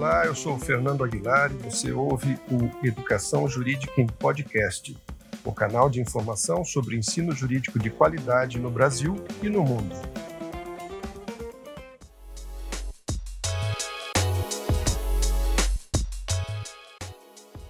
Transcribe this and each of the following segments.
Olá, eu sou o Fernando Aguilar e você ouve o Educação Jurídica em Podcast, o canal de informação sobre ensino jurídico de qualidade no Brasil e no mundo.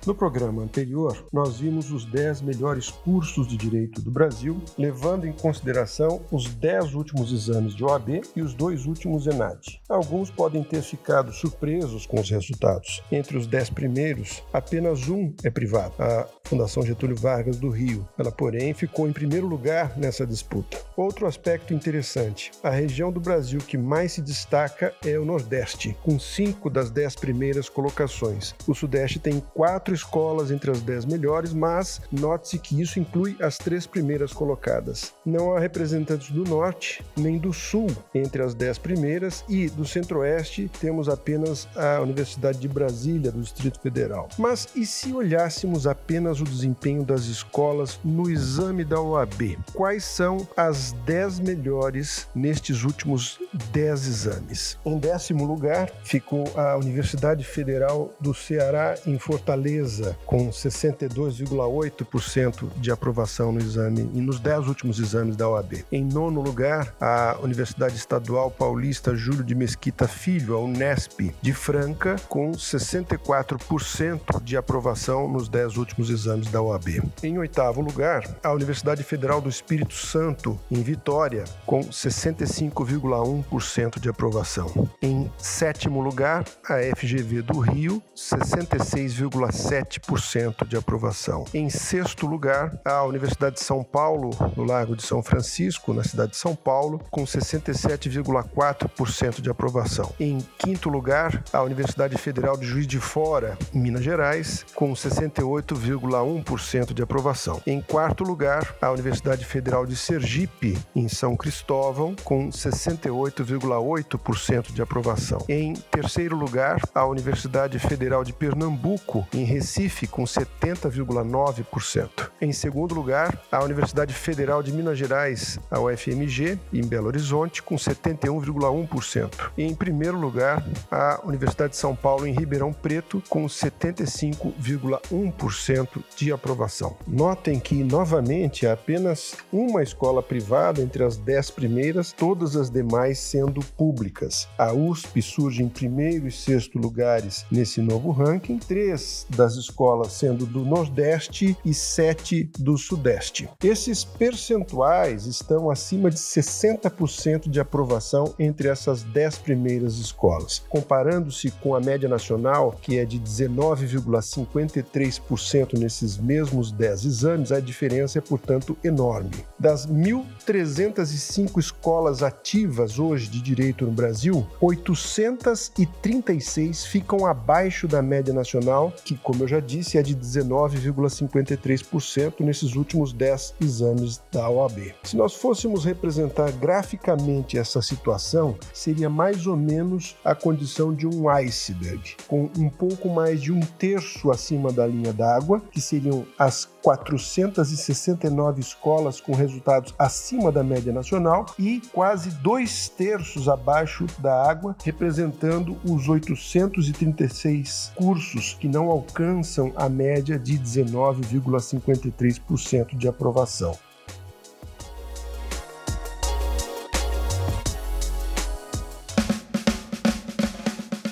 No programa anterior, nós vimos os 10 melhores cursos de direito do Brasil, levando em consideração os 10 últimos exames de OAB e os dois últimos ENAD. Alguns podem ter ficado surpresos com os resultados. Entre os 10 primeiros, apenas um é privado, a Fundação Getúlio Vargas do Rio. Ela, porém, ficou em primeiro lugar nessa disputa. Outro aspecto interessante: a região do Brasil que mais se destaca é o Nordeste, com cinco das 10 primeiras colocações. O Sudeste tem quatro quatro escolas entre as dez melhores, mas note-se que isso inclui as três primeiras colocadas. Não há representantes do Norte nem do Sul entre as dez primeiras e do Centro-Oeste temos apenas a Universidade de Brasília, do Distrito Federal. Mas e se olhássemos apenas o desempenho das escolas no exame da OAB? Quais são as dez melhores nestes últimos dez exames? Em décimo lugar ficou a Universidade Federal do Ceará, em Fortaleza com 62,8% de aprovação no exame e nos 10 últimos exames da OAB. Em nono lugar, a Universidade Estadual Paulista Júlio de Mesquita Filho, a Unesp, de Franca, com 64% de aprovação nos 10 últimos exames da OAB. Em oitavo lugar, a Universidade Federal do Espírito Santo, em Vitória, com 65,1% de aprovação. Em sétimo lugar, a FGV do Rio, 66,7% 7% de aprovação. Em sexto lugar, a Universidade de São Paulo, no Lago de São Francisco, na cidade de São Paulo, com 67,4% de aprovação. Em quinto lugar, a Universidade Federal de Juiz de Fora, em Minas Gerais, com 68,1% de aprovação. Em quarto lugar, a Universidade Federal de Sergipe, em São Cristóvão, com 68,8% de aprovação. Em terceiro lugar, a Universidade Federal de Pernambuco, em Recife, com 70,9%. Em segundo lugar, a Universidade Federal de Minas Gerais, a UFMG, em Belo Horizonte, com 71,1%. E em primeiro lugar, a Universidade de São Paulo, em Ribeirão Preto, com 75,1% de aprovação. Notem que, novamente, há apenas uma escola privada entre as dez primeiras, todas as demais sendo públicas. A USP surge em primeiro e sexto lugares nesse novo ranking, três das das escolas sendo do Nordeste e sete do Sudeste. Esses percentuais estão acima de 60% de aprovação entre essas 10 primeiras escolas. Comparando-se com a média nacional, que é de 19,53% nesses mesmos 10 exames, a diferença é, portanto, enorme. Das 1.305 escolas ativas hoje de direito no Brasil, 836 ficam abaixo da média nacional, que, como como eu já disse, é de 19,53% nesses últimos 10 exames da OAB. Se nós fôssemos representar graficamente essa situação, seria mais ou menos a condição de um iceberg, com um pouco mais de um terço acima da linha d'água, que seriam as 469 escolas com resultados acima da média nacional e quase dois terços abaixo da água, representando os 836 cursos que não alcançam a média de 19,53% de aprovação.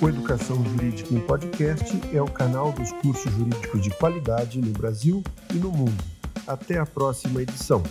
O Educação Jurídica em Podcast é o canal dos cursos jurídicos de qualidade no Brasil e no mundo. Até a próxima edição.